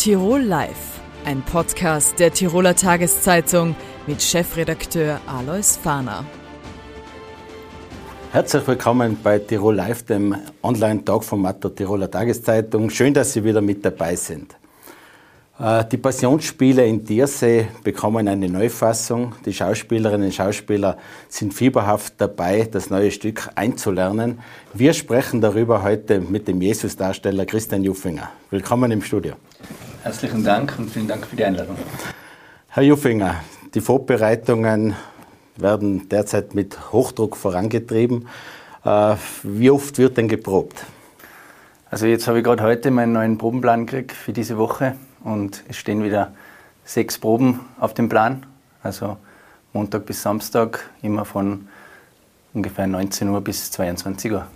Tirol Live, ein Podcast der Tiroler Tageszeitung mit Chefredakteur Alois Fahner. Herzlich willkommen bei Tirol Live, dem Online-Talkformat der Tiroler Tageszeitung. Schön, dass Sie wieder mit dabei sind. Äh, die Passionsspiele in Diersee bekommen eine Neufassung. Die Schauspielerinnen und Schauspieler sind fieberhaft dabei, das neue Stück einzulernen. Wir sprechen darüber heute mit dem Jesus-Darsteller Christian Juffinger. Willkommen im Studio. Herzlichen Dank und vielen Dank für die Einladung. Herr Juffinger, die Vorbereitungen werden derzeit mit Hochdruck vorangetrieben. Äh, wie oft wird denn geprobt? Also jetzt habe ich gerade heute meinen neuen Probenplan gekriegt für diese Woche und es stehen wieder sechs Proben auf dem Plan. Also Montag bis Samstag, immer von ungefähr 19 Uhr bis 22 Uhr.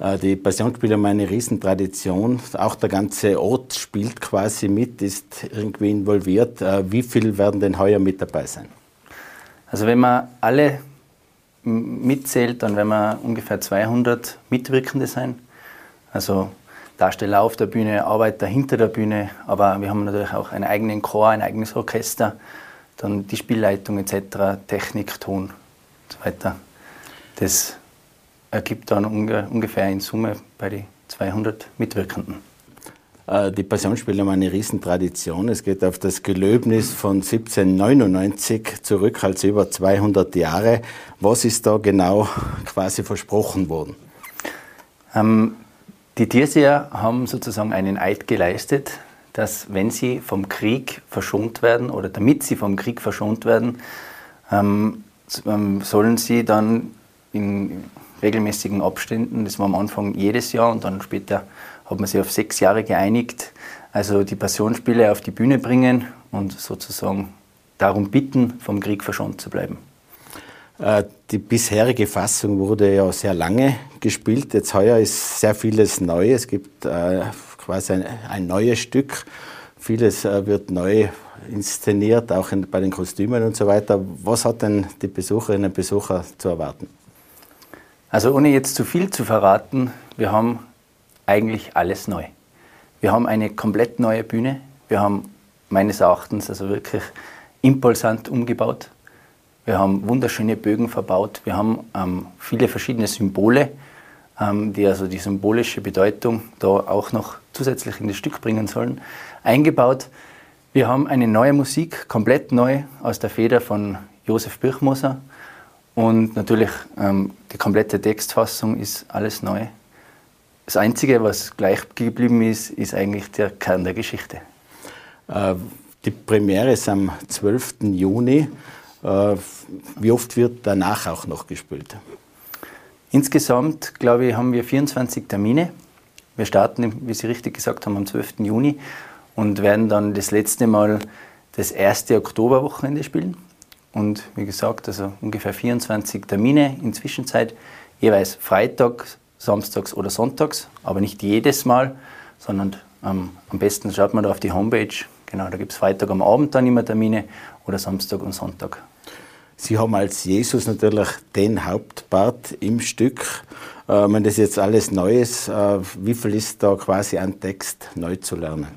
Äh, die Passionsspiele haben eine Riesentradition. Auch der ganze Ort spielt quasi mit, ist irgendwie involviert. Äh, wie viel werden denn heuer mit dabei sein? Also wenn man alle mitzählt, dann werden wir ungefähr 200 Mitwirkende sein. Also Darsteller auf der Bühne, Arbeiter hinter der Bühne, aber wir haben natürlich auch einen eigenen Chor, ein eigenes Orchester, dann die Spielleitung etc., Technik, Ton und so weiter. Das ergibt dann ungefähr in Summe bei den 200 Mitwirkenden. Äh, die Passionsspiele haben eine Riesentradition. Es geht auf das Gelöbnis von 1799 zurück, also über 200 Jahre. Was ist da genau quasi versprochen worden? Ähm, die Tierseher haben sozusagen einen Eid geleistet, dass wenn sie vom Krieg verschont werden oder damit sie vom Krieg verschont werden, ähm, ähm, sollen sie dann in regelmäßigen Abständen, das war am Anfang jedes Jahr und dann später hat man sich auf sechs Jahre geeinigt, also die Passionsspiele auf die Bühne bringen und sozusagen darum bitten, vom Krieg verschont zu bleiben. Äh, die bisherige Fassung wurde ja sehr lange gespielt. Jetzt heuer ist sehr vieles neu. Es gibt äh, quasi ein, neues Stück. Vieles äh, wird neu inszeniert, auch in, bei den Kostümen und so weiter. Was hat denn die Besucherinnen und Besucher zu erwarten? Also ohne jetzt zu viel zu verraten, wir haben eigentlich alles neu. Wir haben eine komplett neue Bühne. Wir haben meines Erachtens also wirklich impulsant umgebaut. Wir haben wunderschöne Bögen verbaut. Wir haben ähm, viele verschiedene Symbole, ähm, die also die symbolische Bedeutung da auch noch zusätzlich in das Stück bringen sollen, eingebaut. Wir haben eine neue Musik, komplett neu, aus der Feder von Josef Birchmoser. Und natürlich ähm, die komplette Textfassung ist alles neu. Das Einzige, was gleich geblieben ist, ist eigentlich der Kern der Geschichte. Äh, die Premiere ist am 12. Juni. Äh, wie oft wird danach auch noch gespielt? Insgesamt, glaube ich, haben wir 24 Termine. Wir starten, wie Sie richtig gesagt haben, am 12. Juni und werden dann das letzte Mal das erste Oktoberwochenende spielen. Und wie gesagt, also ungefähr 24 Termine in Zwischenzeit, jeweils freitags, samstags oder sonntags, aber nicht jedes Mal, sondern ähm, am besten schaut man da auf die Homepage. Genau, da gibt es Freitag am Abend dann immer Termine oder Samstag und Sonntag. Sie haben als Jesus natürlich den Hauptpart im Stück. Äh, wenn das jetzt alles neu ist, äh, wie viel ist da quasi an Text neu zu lernen?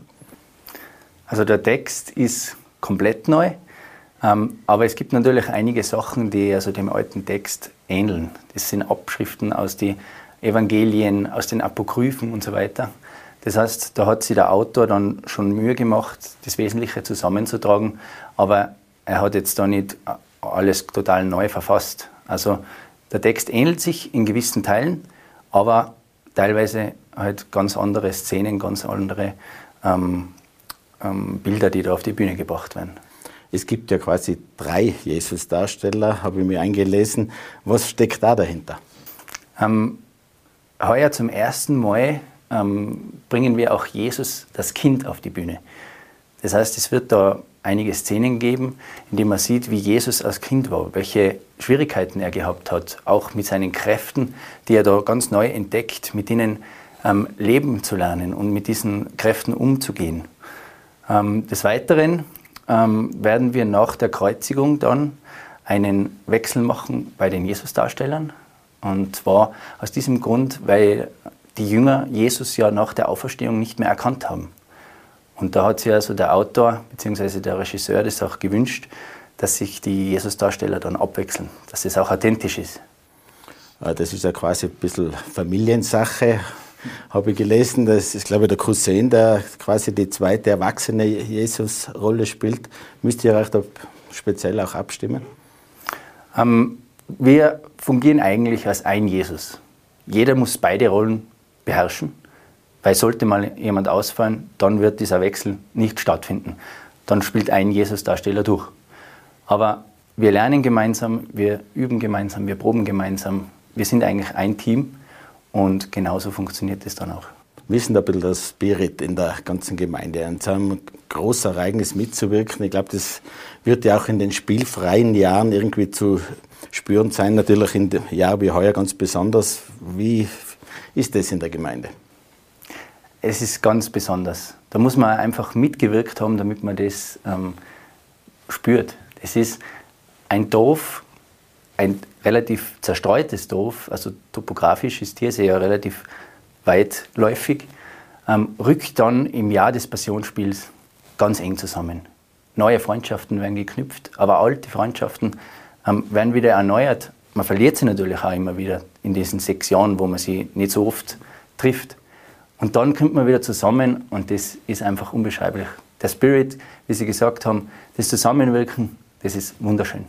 Also der Text ist komplett neu, aber es gibt natürlich einige Sachen, die also dem alten Text ähneln. Das sind Abschriften aus den Evangelien, aus den Apokryphen und so weiter. Das heißt, da hat sich der Autor dann schon Mühe gemacht, das Wesentliche zusammenzutragen, aber er hat jetzt da nicht alles total neu verfasst. Also der Text ähnelt sich in gewissen Teilen, aber teilweise halt ganz andere Szenen, ganz andere ähm, ähm, Bilder, die da auf die Bühne gebracht werden. Es gibt ja quasi drei Jesus-Darsteller, habe ich mir eingelesen. Was steckt da dahinter? Ähm, heuer zum ersten Mal ähm, bringen wir auch Jesus, das Kind, auf die Bühne. Das heißt, es wird da einige Szenen geben, in denen man sieht, wie Jesus als Kind war, welche Schwierigkeiten er gehabt hat, auch mit seinen Kräften, die er da ganz neu entdeckt, mit ihnen ähm, leben zu lernen und mit diesen Kräften umzugehen. Ähm, des Weiteren ähm, werden wir nach der Kreuzigung dann einen Wechsel machen bei den Jesus-Darstellern. Und zwar aus diesem Grund, weil die Jünger Jesus ja nach der Auferstehung nicht mehr erkannt haben. Und da hat sich also der Autor bzw. der Regisseur das auch gewünscht, dass sich die Jesus-Darsteller dann abwechseln, dass das auch authentisch ist. Äh, das ist ja quasi ein bisschen Familiensache, habe ich gelesen. Das ist, glaube ich, der Cousin, der quasi die zweite erwachsene Jesus-Rolle spielt. Müsst ihr euch da speziell auch abstimmen? Ähm, wir fungieren eigentlich als ein Jesus. Jeder muss beide Rollen beherrschen, weil sollte mal jemand ausfallen, dann wird dieser Wechsel nicht stattfinden. Dann spielt ein Jesus-Darsteller durch. Aber wir lernen gemeinsam, wir üben gemeinsam, wir proben gemeinsam. Wir sind eigentlich ein Team und genauso funktioniert es dann auch. Ist denn ein bisschen der Spirit in der ganzen Gemeinde? An so einem großen Ereignis mitzuwirken, ich glaube, das wird ja auch in den spielfreien Jahren irgendwie zu spüren sein. Natürlich in dem Jahr wie heuer ganz besonders. Wie ist das in der Gemeinde? Es ist ganz besonders. Da muss man einfach mitgewirkt haben, damit man das ähm, spürt. Es ist ein Dorf, ein relativ zerstreutes Dorf, also topografisch ist Tiersee ja relativ weitläufig, ähm, rückt dann im Jahr des Passionsspiels ganz eng zusammen. Neue Freundschaften werden geknüpft, aber alte Freundschaften ähm, werden wieder erneuert. Man verliert sie natürlich auch immer wieder in diesen sechs Jahren, wo man sie nicht so oft trifft. Und dann kommt man wieder zusammen und das ist einfach unbeschreiblich. Der Spirit, wie Sie gesagt haben, das Zusammenwirken, das ist wunderschön.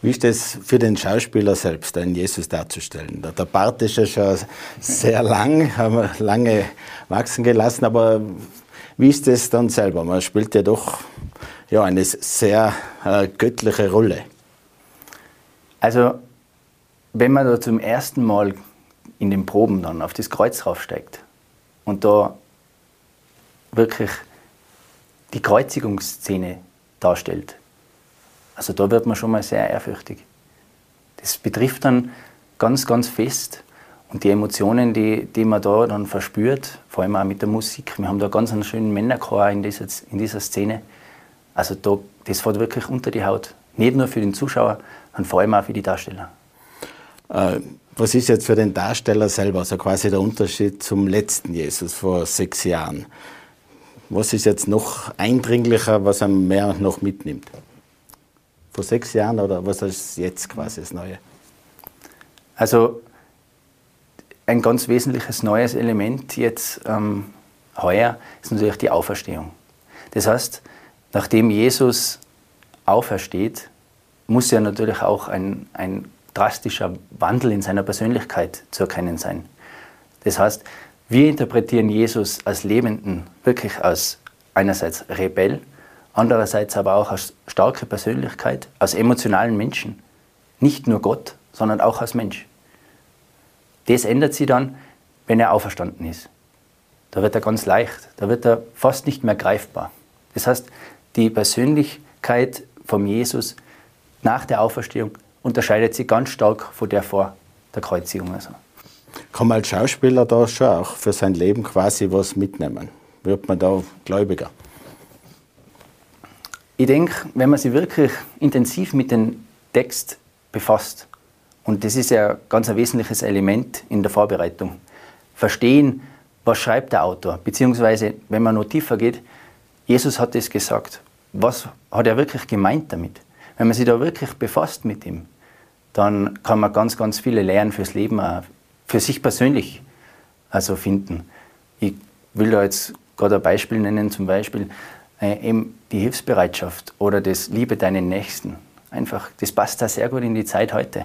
Wie ist das für den Schauspieler selbst, einen Jesus darzustellen? Der Bart ist ja schon sehr lang, haben wir lange wachsen gelassen, aber wie ist das dann selber? Man spielt ja doch ja, eine sehr äh, göttliche Rolle. Also, wenn man da zum ersten Mal in den Proben dann auf das Kreuz raufsteigt und da wirklich die Kreuzigungsszene darstellt, also da wird man schon mal sehr ehrfürchtig. Das betrifft dann ganz, ganz fest und die Emotionen, die, die man da dann verspürt, vor allem auch mit der Musik. Wir haben da ganz einen schönen Männerchor in dieser, in dieser Szene. Also da, das fährt wirklich unter die Haut. Nicht nur für den Zuschauer, sondern vor allem auch für die Darsteller. Äh, was ist jetzt für den Darsteller selber, also quasi der Unterschied zum letzten Jesus vor sechs Jahren? Was ist jetzt noch eindringlicher, was er mehr noch mitnimmt? Vor sechs Jahren oder was ist jetzt quasi das Neue? Also ein ganz wesentliches neues Element jetzt ähm, heuer ist natürlich die Auferstehung. Das heißt, nachdem Jesus aufersteht, muss ja natürlich auch ein, ein drastischer Wandel in seiner Persönlichkeit zu erkennen sein. Das heißt, wir interpretieren Jesus als Lebenden wirklich als einerseits Rebell, andererseits aber auch als starke Persönlichkeit, als emotionalen Menschen. Nicht nur Gott, sondern auch als Mensch. Das ändert sich dann, wenn er auferstanden ist. Da wird er ganz leicht, da wird er fast nicht mehr greifbar. Das heißt, die Persönlichkeit vom Jesus nach der Auferstehung unterscheidet sich ganz stark von der vor der Kreuzigung. Also. Kann man als Schauspieler da schon auch für sein Leben quasi was mitnehmen? Wird man da gläubiger? Ich denke, wenn man sich wirklich intensiv mit dem Text befasst, und das ist ja ganz ein wesentliches Element in der Vorbereitung, verstehen, was schreibt der Autor, beziehungsweise, wenn man noch tiefer geht, Jesus hat es gesagt. Was hat er wirklich gemeint damit? Wenn man sich da wirklich befasst mit ihm, dann kann man ganz, ganz viele Lehren fürs Leben, auch für sich persönlich also finden. Ich will da jetzt gerade ein Beispiel nennen, zum Beispiel äh, eben die Hilfsbereitschaft oder das Liebe deinen Nächsten. Einfach, das passt da sehr gut in die Zeit heute.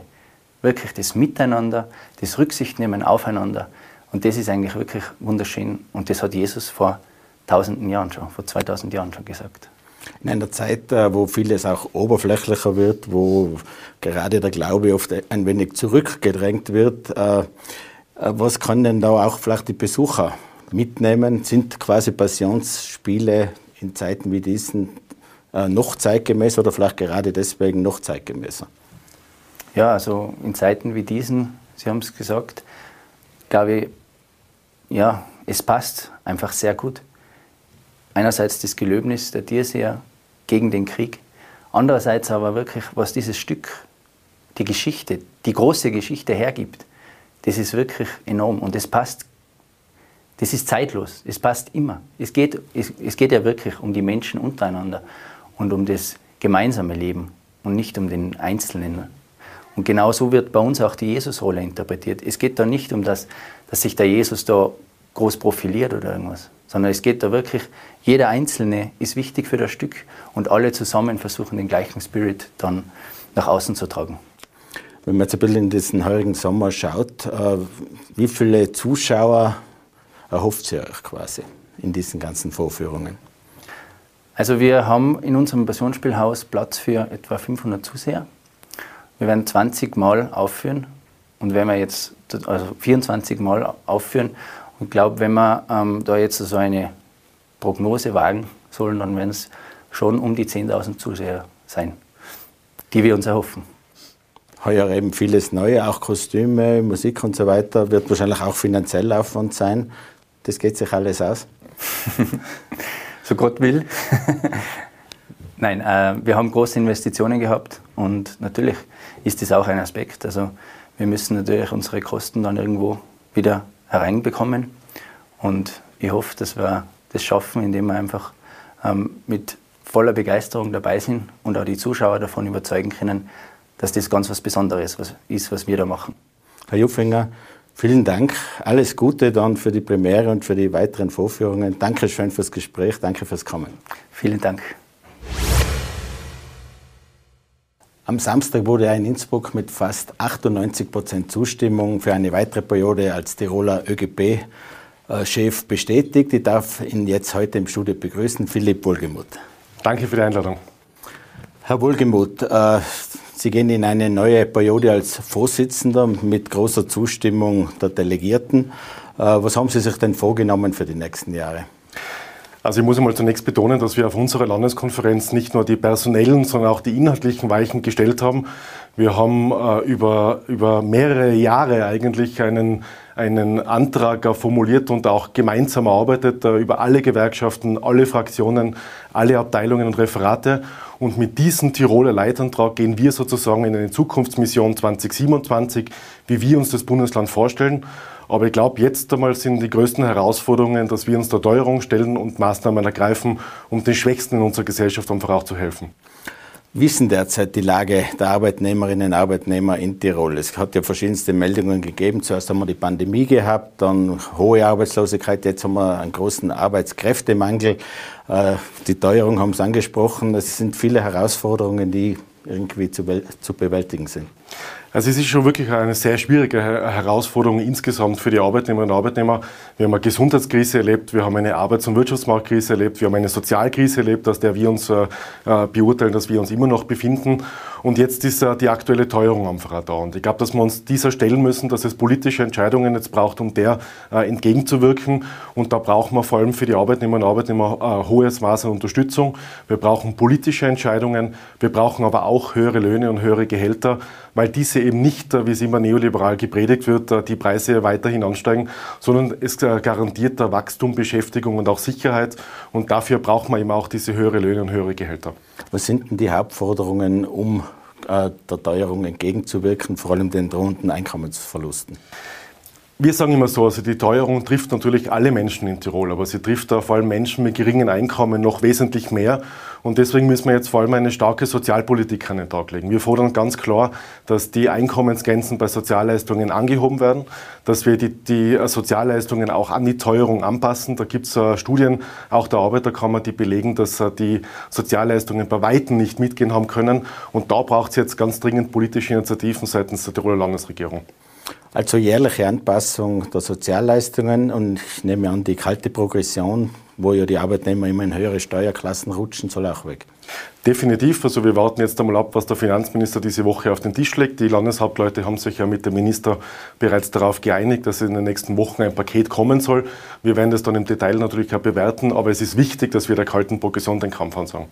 Wirklich das Miteinander, das Rücksichtnehmen aufeinander. Und das ist eigentlich wirklich wunderschön. Und das hat Jesus vor tausenden Jahren schon, vor 2000 Jahren schon gesagt. In einer Zeit, äh, wo vieles auch oberflächlicher wird, wo gerade der Glaube oft ein wenig zurückgedrängt wird, äh, äh, was kann denn da auch vielleicht die Besucher mitnehmen? Sind quasi Passionsspiele in Zeiten wie diesen noch zeitgemäß oder vielleicht gerade deswegen noch zeitgemäßer? Ja, also in Zeiten wie diesen, Sie haben es gesagt, glaube ich, ja, es passt einfach sehr gut einerseits das Gelöbnis der Tierseher gegen den Krieg, andererseits aber wirklich, was dieses Stück, die Geschichte, die große Geschichte hergibt, das ist wirklich enorm und das passt, Das ist zeitlos. Es passt immer. Es geht, es, es geht ja wirklich um die Menschen untereinander und um das gemeinsame Leben und nicht um den Einzelnen. Und genau so wird bei uns auch die Jesusrolle interpretiert. Es geht da nicht um das, dass sich der Jesus da groß profiliert oder irgendwas, sondern es geht da wirklich, jeder Einzelne ist wichtig für das Stück und alle zusammen versuchen den gleichen Spirit dann nach außen zu tragen. Wenn man jetzt ein bisschen in diesen heurigen Sommer schaut, äh, wie viele Zuschauer erhofft ihr euch quasi in diesen ganzen Vorführungen? Also wir haben in unserem Passionsspielhaus Platz für etwa 500 Zuseher. Wir werden 20 Mal aufführen und wenn wir jetzt also 24 Mal aufführen und glaube, wenn wir ähm, da jetzt so eine Prognose wagen sollen, dann werden es schon um die 10.000 Zuseher sein, die wir uns erhoffen. Heuer eben vieles Neue, auch Kostüme, Musik und so weiter, wird wahrscheinlich auch finanziell Aufwand sein. Das geht sich alles aus? so Gott will. Nein, äh, wir haben große Investitionen gehabt und natürlich ist das auch ein Aspekt. Also wir müssen natürlich unsere Kosten dann irgendwo wieder hereinbekommen und ich hoffe, dass wir das schaffen, indem wir einfach ähm, mit voller Begeisterung dabei sind und auch die Zuschauer davon überzeugen können, dass das ganz was Besonderes ist, was wir da machen. Herr Juffinger, Vielen Dank. Alles Gute dann für die Premiere und für die weiteren Vorführungen. Danke schön fürs Gespräch. Danke fürs Kommen. Vielen Dank. Am Samstag wurde er in Innsbruck mit fast 98 Prozent Zustimmung für eine weitere Periode als Tiroler ÖGB-Chef bestätigt. Ich darf ihn jetzt heute im Studio begrüßen, Philipp Wohlgemuth. Danke für die Einladung. Herr Wohlgemuth, äh, Sie gehen in eine neue Periode als Vorsitzender mit großer Zustimmung der Delegierten. Äh, was haben Sie sich denn vorgenommen für die nächsten Jahre? Also ich muss einmal zunächst betonen, dass wir auf unserer Landeskonferenz nicht nur die personellen, sondern auch die inhaltlichen Weichen gestellt haben. Wir haben äh, über, über mehrere Jahre eigentlich einen, einen Antrag formuliert und auch gemeinsam erarbeitet äh, über alle Gewerkschaften, alle Fraktionen, alle Abteilungen und Referate. Und mit diesem Tiroler Leitantrag gehen wir sozusagen in eine Zukunftsmission 2027, wie wir uns das Bundesland vorstellen. Aber ich glaube, jetzt einmal sind die größten Herausforderungen, dass wir uns der Teuerung stellen und Maßnahmen ergreifen, um den Schwächsten in unserer Gesellschaft einfach auch zu helfen. Denn derzeit die Lage der Arbeitnehmerinnen und Arbeitnehmer in Tirol? Es hat ja verschiedenste Meldungen gegeben. Zuerst haben wir die Pandemie gehabt, dann hohe Arbeitslosigkeit, jetzt haben wir einen großen Arbeitskräftemangel. Äh, die Teuerung haben Sie angesprochen. Es sind viele Herausforderungen, die irgendwie zu bewältigen sind. Also es ist schon wirklich eine sehr schwierige Herausforderung insgesamt für die Arbeitnehmerinnen und Arbeitnehmer. Wir haben eine Gesundheitskrise erlebt, wir haben eine Arbeits- und Wirtschaftsmarktkrise erlebt, wir haben eine Sozialkrise erlebt, aus der wir uns äh, äh beurteilen, dass wir uns immer noch befinden. Und jetzt ist äh, die aktuelle Teuerung einfach da. Und ich glaube, dass wir uns dieser stellen müssen, dass es politische Entscheidungen jetzt braucht, um der entgegenzuwirken. Und da brauchen wir vor allem für die Arbeitnehmerinnen und Arbeitnehmer äh, hohes Maß an Unterstützung. Wir brauchen politische Entscheidungen. Wir brauchen aber auch höhere Löhne und höhere Gehälter weil diese eben nicht, äh, wie es immer neoliberal gepredigt wird, äh, die Preise weiterhin ansteigen, sondern es äh, garantiert Wachstum, Beschäftigung und auch Sicherheit. Und dafür braucht man eben auch diese höhere Löhne und höhere Gehälter. Was sind denn die Hauptforderungen, um der Teuerung entgegenzuwirken, vor allem den drohenden Einkommensverlusten? Wir sagen immer so, also die Teuerung trifft natürlich alle Menschen in Tirol, aber sie trifft da vor allem Menschen mit geringen Einkommen noch wesentlich mehr. Und deswegen müssen wir jetzt vor allem eine starke Sozialpolitik an den Tag legen. Wir fordern ganz klar, dass die Einkommensgrenzen bei Sozialleistungen angehoben werden, dass wir die, die Sozialleistungen auch an die Teuerung anpassen. Da gibt es uh, Studien, auch der Arbeiterkammer, die belegen, dass uh, die Sozialleistungen bei Weitem nicht mitgehen haben können. Und da braucht es jetzt ganz dringend politische Initiativen seitens der Tiroler Landesregierung. Also jährliche Anpassung der Sozialleistungen und ich nehme an, die kalte Progression, wo ja die Arbeitnehmer immer in höhere Steuerklassen rutschen, soll auch weg. Definitiv. Also wir warten jetzt einmal ab, was der Finanzminister diese Woche auf den Tisch legt. Die Landeshauptleute haben sich ja mit dem Minister bereits darauf geeinigt, dass in den nächsten Wochen ein Paket kommen soll. Wir werden das dann im Detail natürlich auch bewerten, aber es ist wichtig, dass wir der kalten Progression den Kampf ansagen.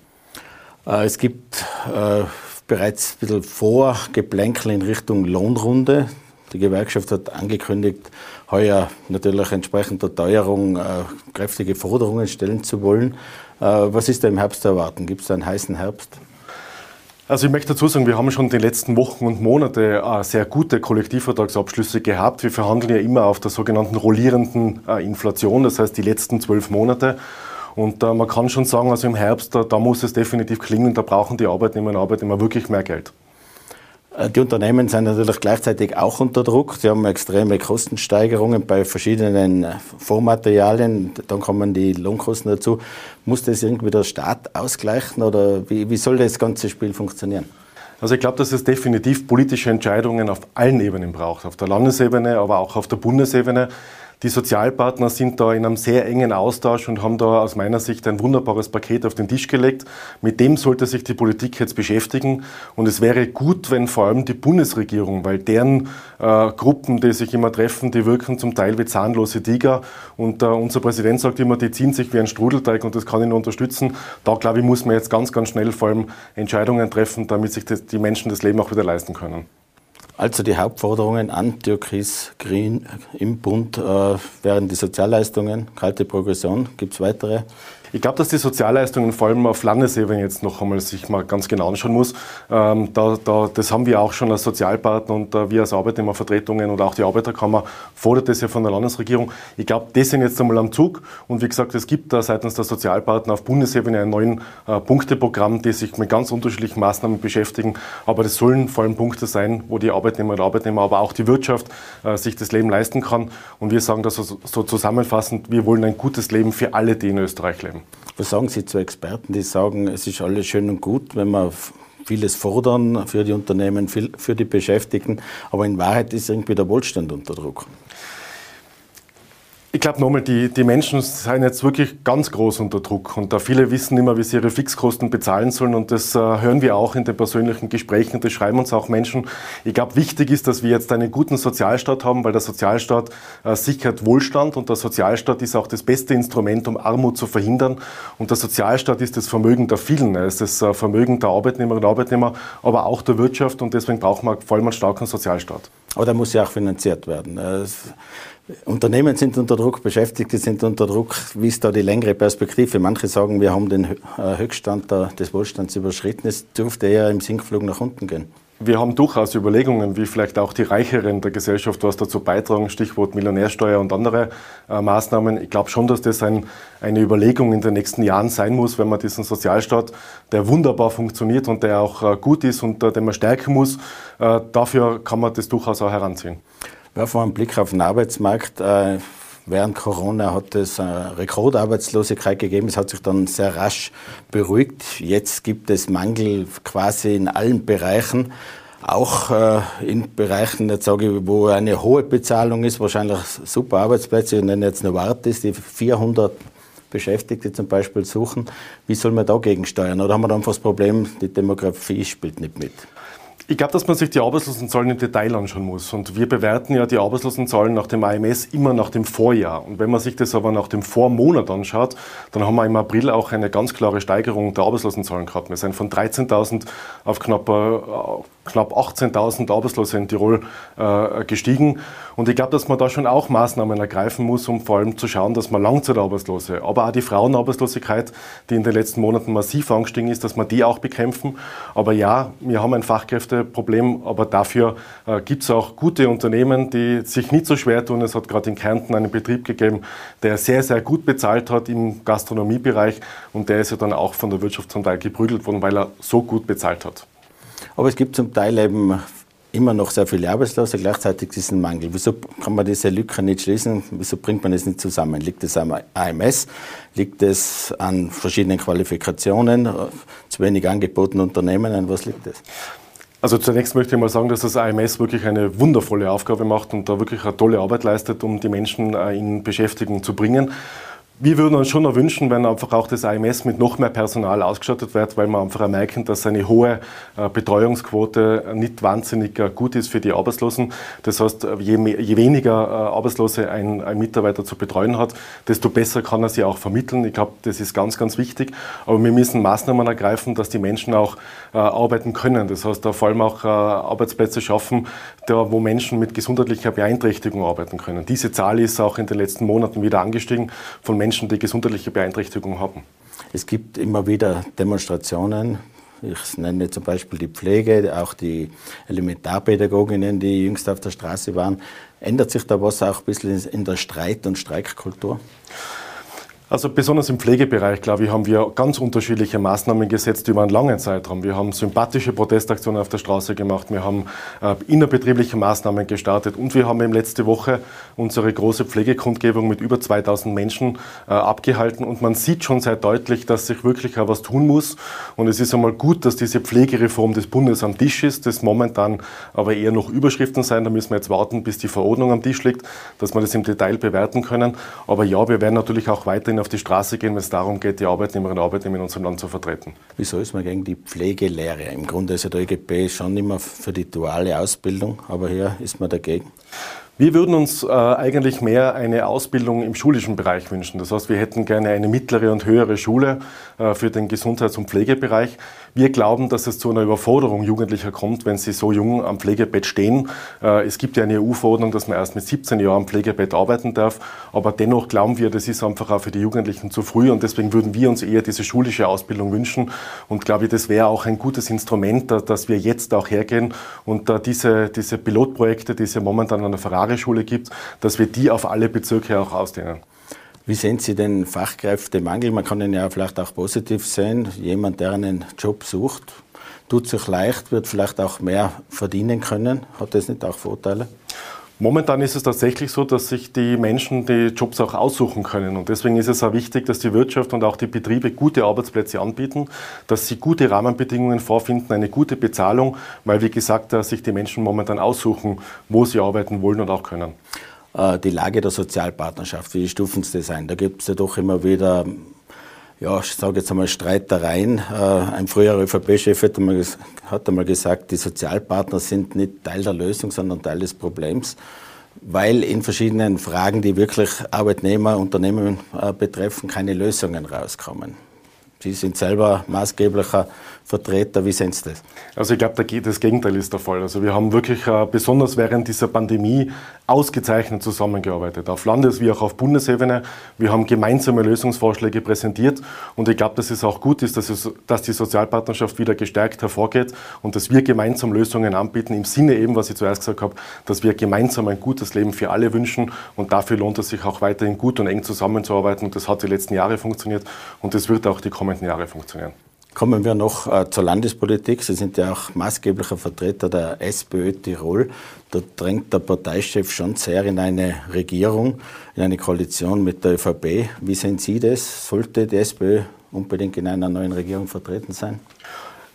Äh, es gibt äh, bereits ein bisschen Vorgeplänkel in Richtung Lohnrunde. Die Gewerkschaft hat angekündigt, heuer natürlich entsprechend der Teuerung äh, kräftige Forderungen stellen zu wollen. Äh, was ist da im Herbst zu erwarten? Gibt es einen heißen Herbst? Also ich möchte dazu sagen, wir haben schon die letzten Wochen und Monate äh, sehr gute Kollektivvertragsabschlüsse gehabt. Wir verhandeln ja immer auf der sogenannten rollierenden äh, Inflation, das heißt die letzten zwölf Monate. Und äh, man kann schon sagen, also im Herbst, da muss es definitiv klingen, da brauchen die Arbeitnehmerinnen und Arbeitnehmer wirklich mehr Geld. Äh, die Unternehmen sind natürlich gleichzeitig auch unter Druck. Sie haben extreme Kostensteigerungen bei verschiedenen äh, Vormaterialien. Dann kommen die Lohnkosten dazu. Muss das irgendwie der Staat ausgleichen oder wie, wie soll das ganze Spiel funktionieren? Also ich glaube, dass es definitiv politische Entscheidungen auf allen Ebenen braucht. Auf der Landesebene, aber auch auf der Bundesebene. Die Sozialpartner sind da in einem sehr engen Austausch und haben da aus meiner Sicht ein wunderbares Paket auf den Tisch gelegt. Mit dem sollte sich die Politik jetzt beschäftigen. Und es wäre gut, wenn vor allem die Bundesregierung, weil deren äh, Gruppen, die sich immer treffen, die wirken zum Teil wie zahnlose Tiger. Und äh, unser Präsident sagt immer, die ziehen sich wie ein Strudelteig und das kann ich nur unterstützen. Da, glaube ich, muss man jetzt ganz, ganz schnell vor allem Entscheidungen treffen, damit sich das, die Menschen das Leben auch wieder leisten können. Also die Hauptforderungen an Türkis Green im Bund äh, wären die Sozialleistungen, kalte Progression. Gibt es weitere? Ich glaube, dass die Sozialleistungen vor allem auf Landesebene jetzt noch einmal sich mal ganz genau anschauen muss. Ähm, da, da, das haben wir auch schon als Sozialpartner und äh, wir als Arbeitnehmervertretungen und auch die Arbeiterkammer fordert das ja von der Landesregierung. Ich glaube, das sind jetzt einmal am Zug und wie gesagt, es gibt da seitens der Sozialpartner auf Bundesebene ein neuen äh, Punkteprogramm, die sich mit ganz unterschiedlichen Maßnahmen beschäftigen. Aber das sollen vor allem Punkte sein, wo die Arbeitnehmer und Arbeitnehmer, aber auch die Wirtschaft äh, sich das Leben leisten kann. Und wir sagen das so, so zusammenfassend, wir wollen ein gutes Leben für alle, die in Österreich leben. Was sagen Sie zu Experten, die sagen, es ist alles schön und gut, wenn wir vieles fordern für die Unternehmen, für die Beschäftigten, aber in Wahrheit ist irgendwie der Wohlstand unter Druck? Ich glaube nochmal, die, die Menschen sind jetzt wirklich ganz groß unter Druck. Und da viele wissen immer, wie sie ihre Fixkosten bezahlen sollen. Und das äh, hören wir auch in den persönlichen Gesprächen. Und das schreiben uns auch Menschen. Ich glaube, wichtig ist, dass wir jetzt einen guten Sozialstaat haben, weil der Sozialstaat äh, sichert Wohlstand. Und der Sozialstaat ist auch das beste Instrument, um Armut zu verhindern. Und der Sozialstaat ist das Vermögen der vielen, es ist das äh, Vermögen der Arbeitnehmerinnen und Arbeitnehmer, aber auch der Wirtschaft. Und deswegen brauchen wir vor allem einen starken Sozialstaat. Aber der muss ja auch finanziert werden. Unternehmen sind unter Druck, Beschäftigte sind unter Druck. Wie ist da die längere Perspektive? Manche sagen, wir haben den äh, Höchststand des Wohlstands überschritten. Es dürfte eher im Sinkflug nach unten gehen. Wir haben durchaus Überlegungen, wie vielleicht auch die Reicheren der Gesellschaft was dazu beitragen, Stichwort Millionärsteuer und andere äh, Maßnahmen. Ich glaube schon, dass das ein, eine Überlegung in den nächsten Jahren sein muss, wenn man diesen Sozialstaat, der wunderbar funktioniert und der auch äh, gut ist und äh, den man stärken muss, äh, dafür kann man das durchaus auch heranziehen. Werfen wir einen Blick auf den Arbeitsmarkt. Äh, während Corona hat es eine Rekordarbeitslosigkeit gegeben. Es hat sich dann sehr rasch beruhigt. Jetzt gibt es Mangel quasi in allen Bereichen. Auch äh, in Bereichen, jetzt sage ich, wo eine hohe Bezahlung ist, wahrscheinlich super Arbeitsplätze. Ich nenne jetzt Novartis, die 400 Beschäftigte zum Beispiel suchen. Wie soll man dagegen steuern? Oder haben wir dann einfach das Problem, die Demografie spielt nicht mit? Ich glaube, dass man sich die Arbeitslosenzahlen im Detail anschauen muss. Und wir bewerten ja die Arbeitslosenzahlen nach dem AMS immer nach dem Vorjahr. Und wenn man sich das aber nach dem Vormonat anschaut, dann haben wir im April auch eine ganz klare Steigerung der Arbeitslosenzahlen gehabt. Wir sind von 13.000 auf knapp, äh, knapp 18.000 Arbeitslose in Tirol äh, gestiegen. Und ich glaube, dass man da schon auch Maßnahmen ergreifen muss, um vor allem zu schauen, dass man Langzeitarbeitslose, aber auch die Frauenarbeitslosigkeit, die in den letzten Monaten massiv angestiegen ist, dass man die auch bekämpfen. Aber ja, wir haben ein Fachkräfteproblem, aber dafür äh, gibt es auch gute Unternehmen, die sich nicht so schwer tun. Es hat gerade in Kärnten einen Betrieb gegeben, der sehr, sehr gut bezahlt hat im Gastronomiebereich und der ist ja dann auch von der Wirtschaft zum Teil geprügelt worden, weil er so gut bezahlt hat. Aber es gibt zum Teil eben immer noch sehr viele Arbeitslose, gleichzeitig diesen Mangel. Wieso kann man diese Lücke nicht schließen? Wieso bringt man es nicht zusammen? Liegt es am AMS? Liegt es an verschiedenen Qualifikationen? Zu wenig angebotenen Unternehmen? An was liegt es? Also zunächst möchte ich mal sagen, dass das AMS wirklich eine wundervolle Aufgabe macht und da wirklich eine tolle Arbeit leistet, um die Menschen äh, in Beschäftigung zu bringen. Wir würden uns schon noch wünschen, wenn einfach auch das AMS mit noch mehr Personal ausgestattet wird, weil wir einfach merken, dass eine hohe äh, Betreuungsquote nicht wahnsinnig äh, gut ist für die Arbeitslosen. Das heißt, je, mehr, je weniger äh, Arbeitslose ein, ein, Mitarbeiter zu betreuen hat, desto besser kann er sie auch vermitteln. Ich glaube, das ist ganz, ganz wichtig. Aber wir müssen Maßnahmen ergreifen, dass die Menschen auch äh, arbeiten können. Das heißt, vor allem auch äh, Arbeitsplätze schaffen, da, wo Menschen mit gesundheitlicher Beeinträchtigung arbeiten können. Diese Zahl ist auch in den letzten Monaten wieder angestiegen von Menschen, die gesundheitliche Beeinträchtigung haben. Es gibt immer wieder Demonstrationen Ich nenne zum Beispiel die Pflege, auch die Elementarpädagoginnen, die jüngst auf der Straße waren. Ändert sich da was auch ein bisschen in der Streit- und Streikkultur? Also besonders im Pflegebereich, glaube ich, haben wir ganz unterschiedliche Maßnahmen gesetzt über einen langen Zeitraum. Wir haben sympathische Protestaktionen auf der Straße gemacht, wir haben äh, innerbetriebliche Maßnahmen gestartet und wir haben eben letzte Woche unsere große Pflegekundgebung mit über 2000 Menschen äh, abgehalten und man sieht schon sehr deutlich, dass sich wirklich auch was tun muss und es ist einmal gut, dass diese Pflegereform des Bundes am Tisch ist, das momentan aber eher noch Überschriften sein, da müssen wir jetzt warten, bis die Verordnung am Tisch liegt, dass wir das im Detail bewerten können. Aber ja, wir werden natürlich auch weiterhin auf die Straße gehen, wenn es darum geht, die Arbeitnehmerinnen und Arbeitnehmer in unserem Land zu vertreten. Wieso ist man gegen die Pflegelehre? Im Grunde ist ja der ÖGB schon immer für die duale Ausbildung, aber hier ist man dagegen. Wir würden uns äh, eigentlich mehr eine Ausbildung im schulischen Bereich wünschen. Das heißt, wir hätten gerne eine mittlere und höhere Schule äh, für den Gesundheits- und Pflegebereich. Wir glauben, dass es zu einer Überforderung Jugendlicher kommt, wenn sie so jung am Pflegebett stehen. Äh, es gibt ja eine EU-Verordnung, dass man erst mit 17 Jahren am Pflegebett arbeiten darf. Aber dennoch glauben wir, das ist einfach auch für die Jugendlichen zu früh. Und deswegen würden wir uns eher diese schulische Ausbildung wünschen. Und glaube ich, das wäre auch ein gutes Instrument, dass wir jetzt auch hergehen und diese, diese Pilotprojekte, die es ja momentan an der Ferrari-Schule gibt, dass wir die auf alle Bezirke auch ausdehnen. Wie sehen Sie den Fachkräftemangel? Man kann ihn ja vielleicht auch positiv sehen. Jemand, der einen Job sucht, tut sich leicht, wird vielleicht auch mehr verdienen können. Hat das nicht auch Vorteile? Momentan ist es tatsächlich so, dass sich die Menschen die Jobs auch aussuchen können. Und deswegen ist es auch wichtig, dass die Wirtschaft und auch die Betriebe gute Arbeitsplätze anbieten, dass sie gute Rahmenbedingungen vorfinden, eine gute Bezahlung, weil, wie gesagt, sich die Menschen momentan aussuchen, wo sie arbeiten wollen und auch können. Äh, die Lage der Sozialpartnerschaft, wie stufen Sie das ein? Da gibt es ja doch immer wieder, ja, ich sage jetzt einmal Streitereien. Äh, ein früherer ÖVP-Chef hat, hat einmal gesagt, die Sozialpartner sind nicht Teil der Lösung, sondern Teil des Problems weil in verschiedenen Fragen, die wirklich Arbeitnehmer, Unternehmen äh, betreffen, keine Lösungen rauskommen. Sie sind selber maßgeblicher Vertreter. Wie sehen Sie das? Also ich glaube, das Gegenteil ist der Fall. Also wir haben wirklich äh, besonders während dieser Pandemie ausgezeichnet zusammengearbeitet, auf Landes- wie auch auf Bundesebene. Wir haben gemeinsame Lösungsvorschläge präsentiert und ich glaube, dass es auch gut ist, dass, es, dass die Sozialpartnerschaft wieder gestärkt hervorgeht und dass wir gemeinsam Lösungen anbieten, im Sinne eben, was ich zuerst gesagt habe, dass wir gemeinsam ein gutes Leben für alle wünschen und dafür lohnt es sich auch weiterhin gut und eng zusammenzuarbeiten und das hat die letzten Jahre funktioniert und das wird auch die kommenden Jahre funktionieren. Kommen wir noch äh, zur Landespolitik. Sie sind ja auch maßgeblicher Vertreter der SPÖ Tirol. Da drängt der Parteichef schon sehr in eine Regierung, in eine Koalition mit der ÖVP. Wie sehen Sie das? Sollte die SPÖ unbedingt in einer neuen Regierung vertreten sein?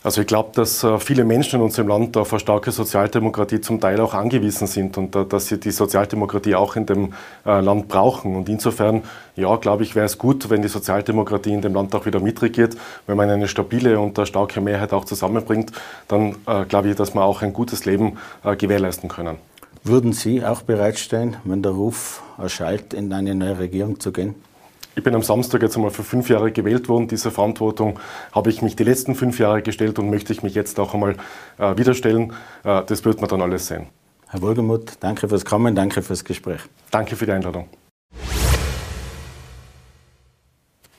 Also ich glaube, dass äh, viele Menschen in unserem Land auf eine starke Sozialdemokratie zum Teil auch angewiesen sind und äh, dass sie die Sozialdemokratie auch in dem äh, Land brauchen. Und insofern, ja, glaube ich, wäre es gut, wenn die Sozialdemokratie in dem Land auch wieder mitregiert. Wenn man eine stabile und eine starke Mehrheit auch zusammenbringt, dann glaube ich, dass wir auch ein gutes Leben gewährleisten können. Würden Sie auch bereitstehen, wenn der Ruf erschallt, in eine neue Regierung zu gehen? Ich bin am Samstag jetzt einmal für fünf Jahre gewählt worden. Diese Verantwortung habe ich mich die letzten fünf Jahre gestellt und möchte ich mich jetzt auch einmal äh, wieder stellen. Äh, das wird man dann alles sehen. Herr Wohlgemuth, danke fürs Kommen, danke fürs Gespräch. Danke für die Einladung.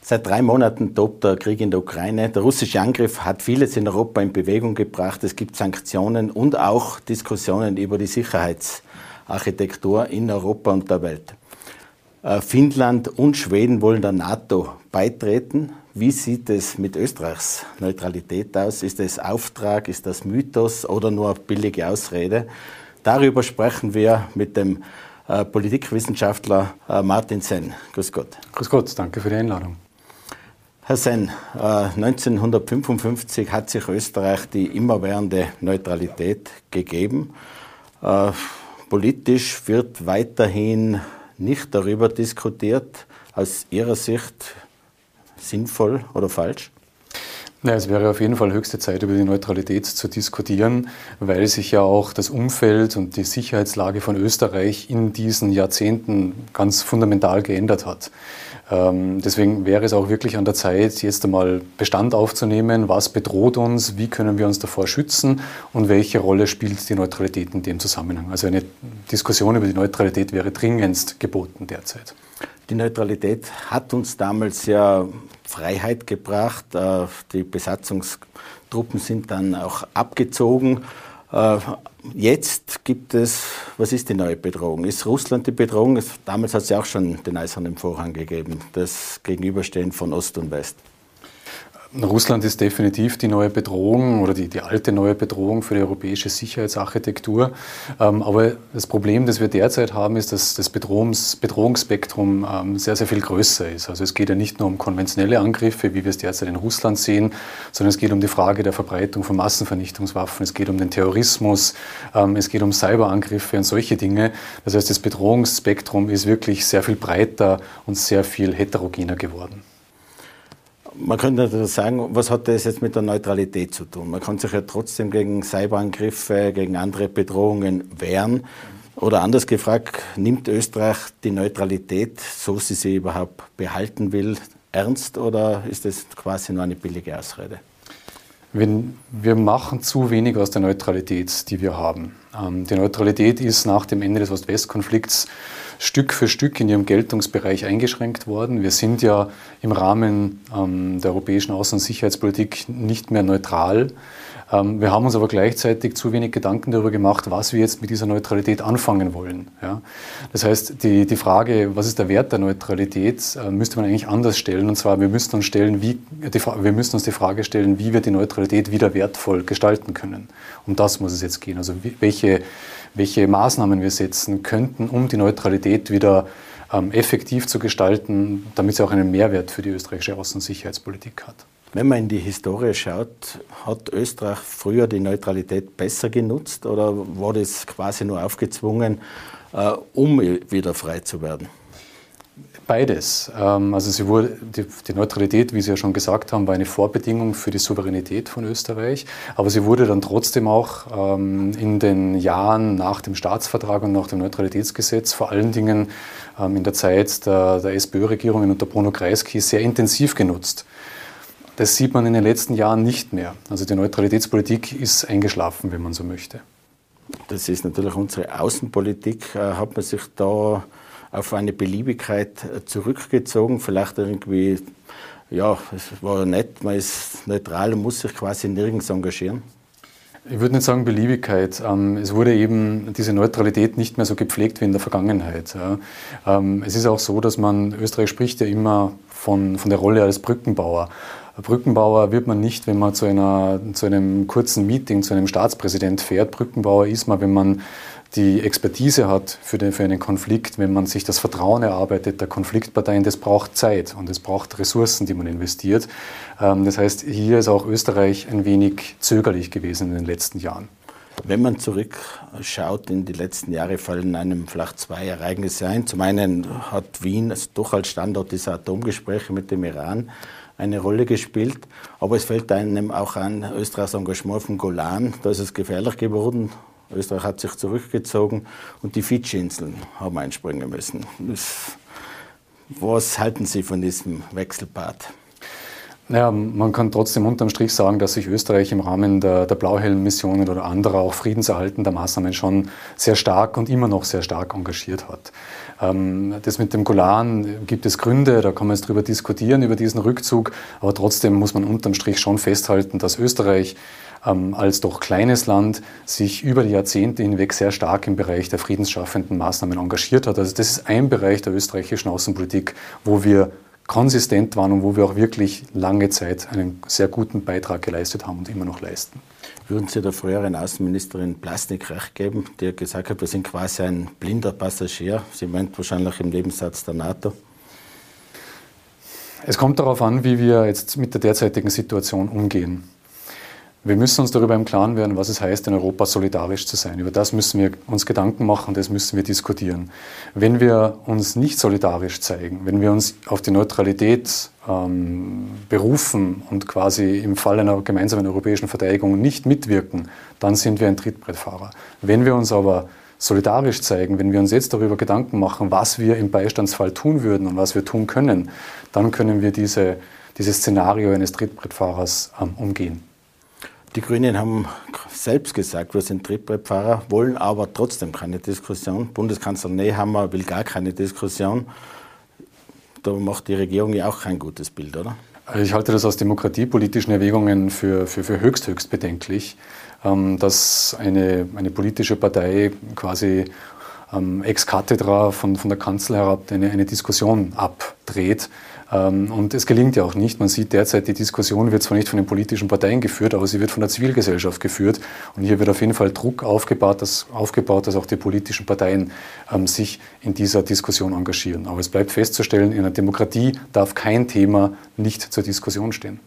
Seit drei Monaten tobt der Krieg in der Ukraine. Der russische Angriff hat vieles in Europa in Bewegung gebracht. Es gibt Sanktionen und auch Diskussionen über die Sicherheitsarchitektur in Europa und der Welt. Äh, Finnland und Schweden wollen der NATO beitreten. Wie sieht es mit Österreichs Neutralität aus? Ist das Auftrag, ist das Mythos oder nur billige Ausrede? Darüber sprechen wir mit dem äh, Politikwissenschaftler äh, Martin Senn. Grüß Gott. Grüß Gott, danke für die Einladung. Herr Senn, 1955 hat sich Österreich die immerwährende Neutralität gegeben. Politisch wird weiterhin nicht darüber diskutiert, aus Ihrer Sicht sinnvoll oder falsch? Ja, es wäre auf jeden Fall höchste Zeit, über die Neutralität zu diskutieren, weil sich ja auch das Umfeld und die Sicherheitslage von Österreich in diesen Jahrzehnten ganz fundamental geändert hat. Ähm, deswegen wäre es auch wirklich an der Zeit, jetzt einmal Bestand aufzunehmen. Was bedroht uns? Wie können wir uns davor schützen? Und welche Rolle spielt die Neutralität in dem Zusammenhang? Also eine Diskussion über die Neutralität wäre dringendst geboten derzeit. Die Neutralität hat uns damals ja Freiheit gebracht. Äh, die Besatzungszone Truppen sind dann auch abgezogen. Jetzt gibt es, was ist die neue Bedrohung? Ist Russland die Bedrohung? Damals hat es ja auch schon den eisernen Vorhang gegeben, das Gegenüberstehen von Ost und West. Russland ist definitiv die neue Bedrohung oder die, die alte neue Bedrohung für die europäische Sicherheitsarchitektur. Ähm, aber das Problem, das wir derzeit haben, ist, dass das Bedrohungs Bedrohungsspektrum ähm, sehr, sehr viel größer ist. Also es geht ja nicht nur um konventionelle Angriffe, wie wir es derzeit in Russland sehen, sondern es geht um die Frage der Verbreitung von Massenvernichtungswaffen, es geht um den Terrorismus, ähm, es geht um Cyberangriffe und solche Dinge. Das heißt, das Bedrohungsspektrum ist wirklich sehr viel breiter und sehr viel heterogener geworden. Man könnte sagen, was hat das jetzt mit der Neutralität zu tun? Man kann sich ja trotzdem gegen Cyberangriffe, gegen andere Bedrohungen wehren. Oder anders gefragt, nimmt Österreich die Neutralität, so sie sie überhaupt behalten will, ernst oder ist das quasi nur eine billige Ausrede? wir machen zu wenig aus der Neutralität, die wir haben. Ähm, die Neutralität ist nach dem Ende des Ost-West-Konflikts Stück für Stück in ihrem Geltungsbereich eingeschränkt worden. Wir sind ja im Rahmen ähm, der europäischen Außen- und Sicherheitspolitik nicht mehr neutral. Ähm, wir haben uns aber gleichzeitig zu wenig Gedanken darüber gemacht, was wir jetzt mit dieser Neutralität anfangen wollen. Ja? Das heißt, die, die Frage, was ist der Wert der Neutralität, äh, müsste man eigentlich anders stellen. Und zwar, wir müssen uns, stellen, wie, die, wir müssen uns die Frage stellen, wie wir die Neutralität wieder wertvoll gestalten können. Um das muss es jetzt gehen. Also wie, welche, welche Maßnahmen wir setzen könnten, um die Neutralität wieder ähm, effektiv zu gestalten, damit sie auch einen Mehrwert für die österreichische Außen- und Sicherheitspolitik hat. Wenn man in die Historie schaut, hat Österreich früher die Neutralität besser genutzt oder war das quasi nur aufgezwungen, äh, um wieder frei zu werden? Beides. Ähm, also sie wurde, die, Neutralität, wie Sie ja schon gesagt haben, war eine Vorbedingung für die Souveränität von Österreich. Aber sie wurde dann trotzdem auch ähm, in den Jahren nach dem Staatsvertrag und nach dem Neutralitätsgesetz, vor allen Dingen ähm, in der Zeit der, der SPÖ-Regierungen unter Bruno Kreisky, sehr intensiv genutzt. Das sieht man in den letzten Jahren nicht mehr. Also die Neutralitätspolitik ist eingeschlafen, wenn man so möchte. Das ist natürlich unsere Außenpolitik. Äh, hat man sich da auf eine Beliebigkeit äh, zurückgezogen? Vielleicht irgendwie, ja, es war nett, man ist neutral und muss sich quasi nirgends engagieren? Ich würde nicht sagen Beliebigkeit. Ähm, es wurde eben diese Neutralität nicht mehr so gepflegt wie in der Vergangenheit. Ähm, es ist auch so, dass man, Österreich spricht ja immer von, von der Rolle als Brückenbauer. Brückenbauer wird man nicht, wenn man zu, einer, zu einem kurzen Meeting, zu einem Staatspräsident fährt. Brückenbauer ist man, wenn man die Expertise hat für, den, für einen Konflikt, wenn man sich das Vertrauen erarbeitet der Konfliktparteien, das braucht Zeit und es braucht Ressourcen, die man investiert. Ähm, das heißt, hier ist auch Österreich ein wenig zögerlich gewesen in den letzten Jahren. Wenn man zurückschaut in die letzten Jahre, fallen einem vielleicht zwei Ereignisse ein. Zum einen hat Wien also doch als Standort dieser Atomgespräche mit dem Iran eine Rolle gespielt. Aber es fällt einem auch an Österreichs Engagement vom Golan. Da ist es gefährlich geworden. Österreich hat sich zurückgezogen und die Fidschi-Inseln haben einspringen müssen. was halten Sie von diesem Wechselbad? Naja, man kann trotzdem unterm Strich sagen, dass sich Österreich im Rahmen der, der Blauhelm-Missionen oder anderer auch friedenserhaltender Maßnahmen schon sehr stark und immer noch sehr stark engagiert hat. Ähm, das mit dem Golan gibt es Gründe, da kann man jetzt drüber diskutieren, über diesen Rückzug, aber trotzdem muss man unterm Strich schon festhalten, dass Österreich ähm, als doch kleines Land sich über die Jahrzehnte hinweg sehr stark im Bereich der friedensschaffenden Maßnahmen engagiert hat. Also das ist ein Bereich der österreichischen Außenpolitik, wo wir konsistent waren und wo wir auch wirklich lange Zeit einen sehr guten Beitrag geleistet haben und immer noch leisten. Würden Sie der früheren Außenministerin Plastik recht geben, die gesagt hat, wir sind quasi ein blinder Passagier? Sie meint wahrscheinlich im Nebensatz der NATO. Es kommt darauf an, wie wir jetzt mit der derzeitigen Situation umgehen. Wir müssen uns darüber im Klaren werden, was es heißt, in Europa solidarisch zu sein. Über das müssen wir uns Gedanken machen, das müssen wir diskutieren. Wenn wir uns nicht solidarisch zeigen, wenn wir uns auf die Neutralität ähm, berufen und quasi im Fall einer gemeinsamen europäischen Verteidigung nicht mitwirken, dann sind wir ein Trittbrettfahrer. Wenn wir uns aber solidarisch zeigen, wenn wir uns jetzt darüber Gedanken machen, was wir im Beistandsfall tun würden und was wir tun können, dann können wir diese, dieses Szenario eines Trittbrettfahrers ähm, umgehen. Die Grünen haben selbst gesagt, wir sind Trittbrettfahrer, wollen aber trotzdem keine Diskussion. Bundeskanzler Nehammer will gar keine Diskussion. Da macht die Regierung ja auch kein gutes Bild, oder? Also ich halte das aus demokratiepolitischen Erwägungen für, für, für höchst, höchst bedenklich, ähm, dass eine, eine politische Partei quasi ähm, ex cathedra von, von der Kanzel herab eine, eine Diskussion abdreht. Ähm, und es gelingt ja auch nicht. Man sieht derzeit, die Diskussion wird zwar nicht von den politischen Parteien geführt, aber sie wird von der Zivilgesellschaft geführt. Und hier wird auf jeden Fall Druck aufgebaut, dass, aufgebaut, dass auch die politischen Parteien ähm, sich in dieser Diskussion engagieren. Aber es bleibt festzustellen, in einer Demokratie darf kein Thema nicht zur Diskussion stehen.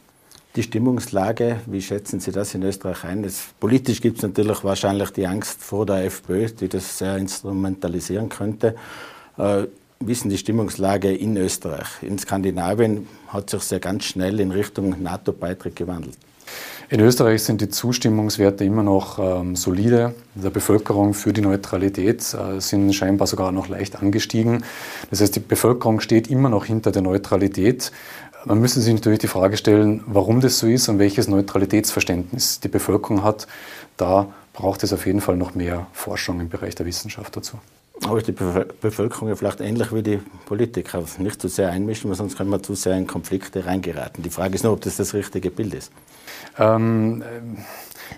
Die Stimmungslage, wie schätzen Sie das in Österreich ein? Das, politisch gibt es natürlich wahrscheinlich die Angst vor der FPÖ, die das sehr instrumentalisieren könnte. Äh, denn die Stimmungslage in Österreich? In Skandinavien hat sich sehr ganz schnell in Richtung NATO-Beitritt gewandelt. In Österreich sind die Zustimmungswerte immer noch ähm, solide. Der Bevölkerung für die Neutralität äh, sind scheinbar sogar noch leicht angestiegen. Das heißt, die Bevölkerung steht immer noch hinter der Neutralität. Man müsste sich natürlich die Frage stellen, warum das so ist und welches Neutralitätsverständnis die Bevölkerung hat. Da braucht es auf jeden Fall noch mehr Forschung im Bereich der Wissenschaft dazu. Aber ist die Bevölkerung vielleicht ähnlich wie die Politiker. Nicht zu sehr einmischen, weil sonst kann man zu sehr in Konflikte reingeraten. Die Frage ist nur, ob das das richtige Bild ist. Ähm,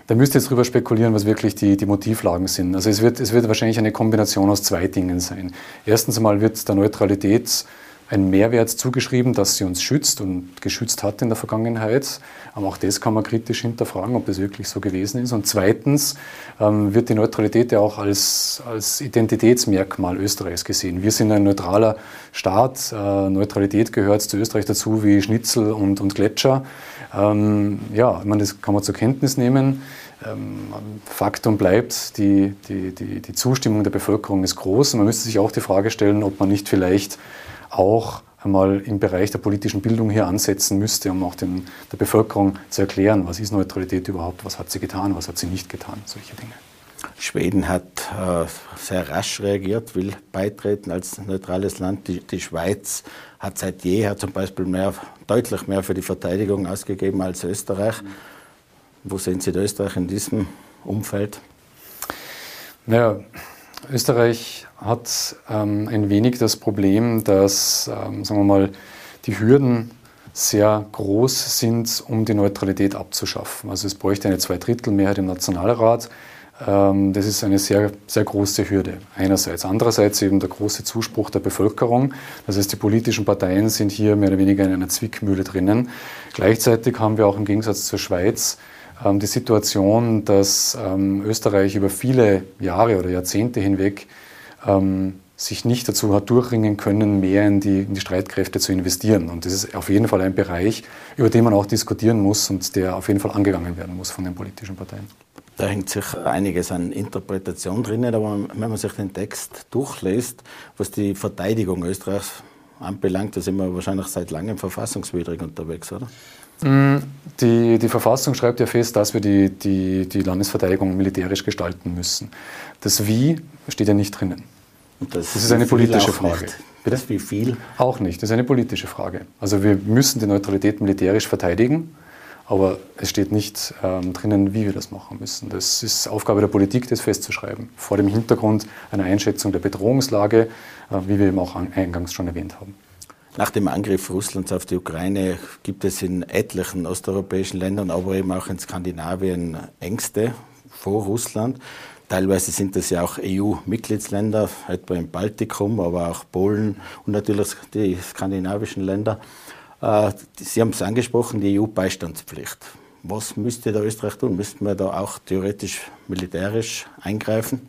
da müsst ihr jetzt drüber spekulieren, was wirklich die, die Motivlagen sind. Also es wird, es wird wahrscheinlich eine Kombination aus zwei Dingen sein. Erstens einmal wird der Neutralitäts einen Mehrwert zugeschrieben, dass sie uns schützt und geschützt hat in der Vergangenheit. Aber auch das kann man kritisch hinterfragen, ob das wirklich so gewesen ist. Und zweitens ähm, wird die Neutralität ja auch als, als Identitätsmerkmal Österreichs gesehen. Wir sind ein neutraler Staat. Äh, Neutralität gehört zu Österreich dazu wie Schnitzel und, und Gletscher. Ähm, ja, man, das kann man zur Kenntnis nehmen. Ähm, Faktum bleibt, die, die, die, die Zustimmung der Bevölkerung ist groß. Man müsste sich auch die Frage stellen, ob man nicht vielleicht auch einmal im Bereich der politischen Bildung hier ansetzen müsste, um auch den, der Bevölkerung zu erklären, was ist Neutralität überhaupt, was hat sie getan, was hat sie nicht getan, solche Dinge. Schweden hat äh, sehr rasch reagiert, will beitreten als neutrales Land. Die, die, Schweiz hat seit jeher zum Beispiel mehr, deutlich mehr für die Verteidigung ausgegeben als Österreich. Mhm. Wo sehen Sie Österreich in diesem Umfeld? Naja, Österreich hat ähm, ein wenig das Problem, dass, ähm, sagen wir mal, die Hürden sehr groß sind, um die Neutralität abzuschaffen. Also es bräuchte eine Zweidrittelmehrheit im Nationalrat. Ähm, das ist eine sehr, sehr große Hürde. Einerseits. Andererseits eben der große Zuspruch der Bevölkerung. Das heißt, die politischen Parteien sind hier mehr oder weniger in einer Zwickmühle drinnen. Gleichzeitig haben wir auch im Gegensatz zur Schweiz die Situation, dass ähm, Österreich über viele Jahre oder Jahrzehnte hinweg ähm, sich nicht dazu hat durchringen können, mehr in die, in die Streitkräfte zu investieren. Und das ist auf jeden Fall ein Bereich, über den man auch diskutieren muss und der auf jeden Fall angegangen werden muss von den politischen Parteien. Da hängt sich einiges an Interpretation drinnen, aber wenn man sich den Text durchliest, was die Verteidigung Österreichs anbelangt, da sind wir wahrscheinlich seit langem verfassungswidrig unterwegs, oder? Mm, die, die, Verfassung schreibt ja fest, dass wir die, die, die, Landesverteidigung militärisch gestalten müssen. Das Wie steht ja nicht drinnen. Das, das, ist eine politische Frage. Das wie viel? Auch nicht. Das ist eine politische Frage. Also wir müssen die Neutralität militärisch verteidigen, aber es steht nicht ähm, drinnen, wie wir das machen müssen. Das ist Aufgabe der Politik, das festzuschreiben. Vor dem Hintergrund einer Einschätzung der Bedrohungslage, äh, wie wir eben auch eingangs schon erwähnt haben. Nach dem Angriff Russlands auf die Ukraine gibt es in etlichen osteuropäischen Ländern, aber eben auch in Skandinavien Ängste vor Russland. Teilweise sind das ja auch EU-Mitgliedsländer, etwa im Baltikum, aber auch Polen und natürlich die skandinavischen Länder. Äh, Sie haben es angesprochen, die EU-Beistandspflicht. Was müsste da Österreich tun? Müssten wir da auch theoretisch militärisch eingreifen?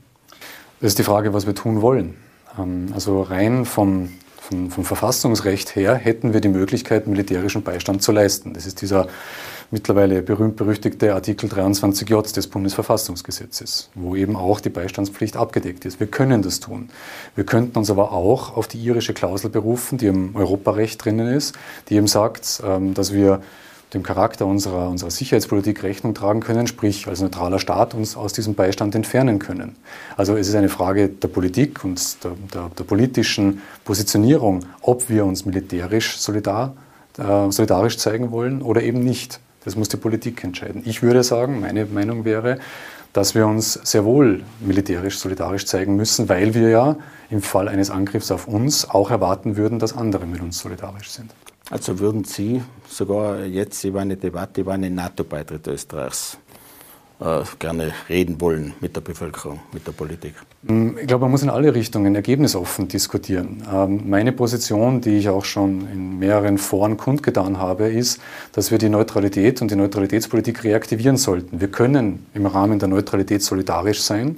Das ist die Frage, was wir tun wollen. Ähm, also rein vom vom, vom Verfassungsrecht her hätten wir die Möglichkeit, militärischen Beistand zu leisten. Das ist dieser mittlerweile berühmt-berüchtigte Artikel 23j des Bundesverfassungsgesetzes, wo eben auch die Beistandspflicht abgedeckt ist. Wir können das tun. Wir könnten uns aber auch auf die irische Klausel berufen, die im Europarecht drinnen ist, die eben sagt, ähm, dass wir dem Charakter unserer, unserer Sicherheitspolitik Rechnung tragen können, sprich als neutraler Staat uns aus diesem Beistand entfernen können. Also es ist eine Frage der Politik und der, der, der politischen Positionierung, ob wir uns militärisch solidar, äh, solidarisch zeigen wollen oder eben nicht. Das muss die Politik entscheiden. Ich würde sagen, meine Meinung wäre, dass wir uns sehr wohl militärisch solidarisch zeigen müssen, weil wir ja im Fall eines Angriffs auf uns auch erwarten würden, dass andere mit uns solidarisch sind. Also würden Sie sogar jetzt über eine Debatte über einen NATO-Beitritt Österreichs äh, gerne reden wollen mit der Bevölkerung, mit der Politik? Mm, ich glaube, man muss in alle Richtungen ergebnisoffen diskutieren. Ähm, meine Position, die ich auch schon in mehreren Foren kundgetan habe, ist, dass wir die Neutralität und die Neutralitätspolitik reaktivieren sollten. Wir können im Rahmen der Neutralität solidarisch sein,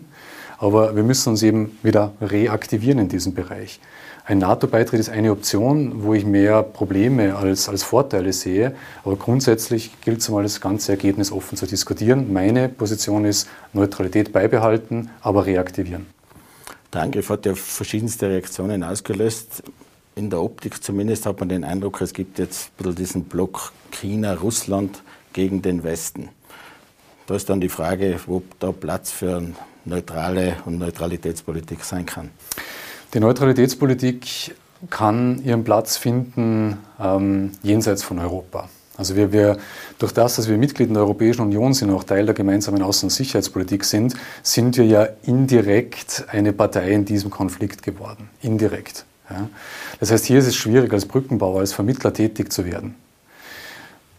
aber wir müssen uns eben wieder reaktivieren in diesem Bereich. Ein NATO-Beitritt ist eine Option, wo ich mehr Probleme als, als Vorteile sehe. Aber grundsätzlich gilt es einmal, das ganze Ergebnis offen zu diskutieren. Meine Position ist Neutralität beibehalten, aber reaktivieren. Der Angriff hat ja verschiedenste Reaktionen ausgelöst. In der Optik zumindest hat man den Eindruck, es gibt jetzt ein bisschen diesen Block China-Russland gegen den Westen. Da ist dann die Frage, ob da Platz für eine neutrale und Neutralitätspolitik sein kann. Die Neutralitätspolitik kann ihren Platz finden ähm, jenseits von Europa. Also wir, wir, durch das, dass wir Mitglied in der Europäischen Union sind, auch Teil der gemeinsamen Außen- und Sicherheitspolitik sind, sind wir ja indirekt eine Partei in diesem Konflikt geworden. Indirekt. Ja. Das heißt, hier ist es schwierig, als Brückenbauer, als Vermittler tätig zu werden.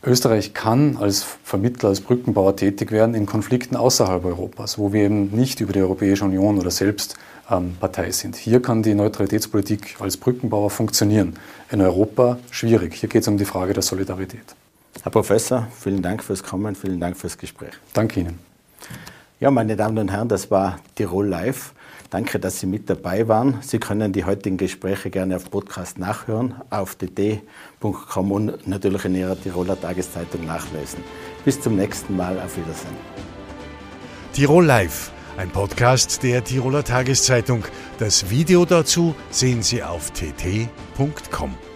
Österreich kann als Vermittler, als Brückenbauer tätig werden in Konflikten außerhalb Europas, wo wir eben nicht über die Europäische Union oder selbst ähm, Partei sind. Hier kann die Neutralitätspolitik als Brückenbauer funktionieren. In Europa schwierig. Hier geht es um die Frage der Solidarität. Herr Professor, vielen Dank fürs Kommen, vielen Dank fürs Gespräch. Danke Ihnen. Ja, meine Damen und Herren, das war Tirol Live. Danke, dass Sie mit dabei waren. Sie können die heutigen Gespräche gerne auf Podcast nachhören, auf dt.com und natürlich in Ihrer Tiroler Tageszeitung nachlesen. Bis zum nächsten Mal. Auf Wiedersehen. Tirol Live ein Podcast der Tiroler Tageszeitung. Das Video dazu sehen Sie auf tt.com.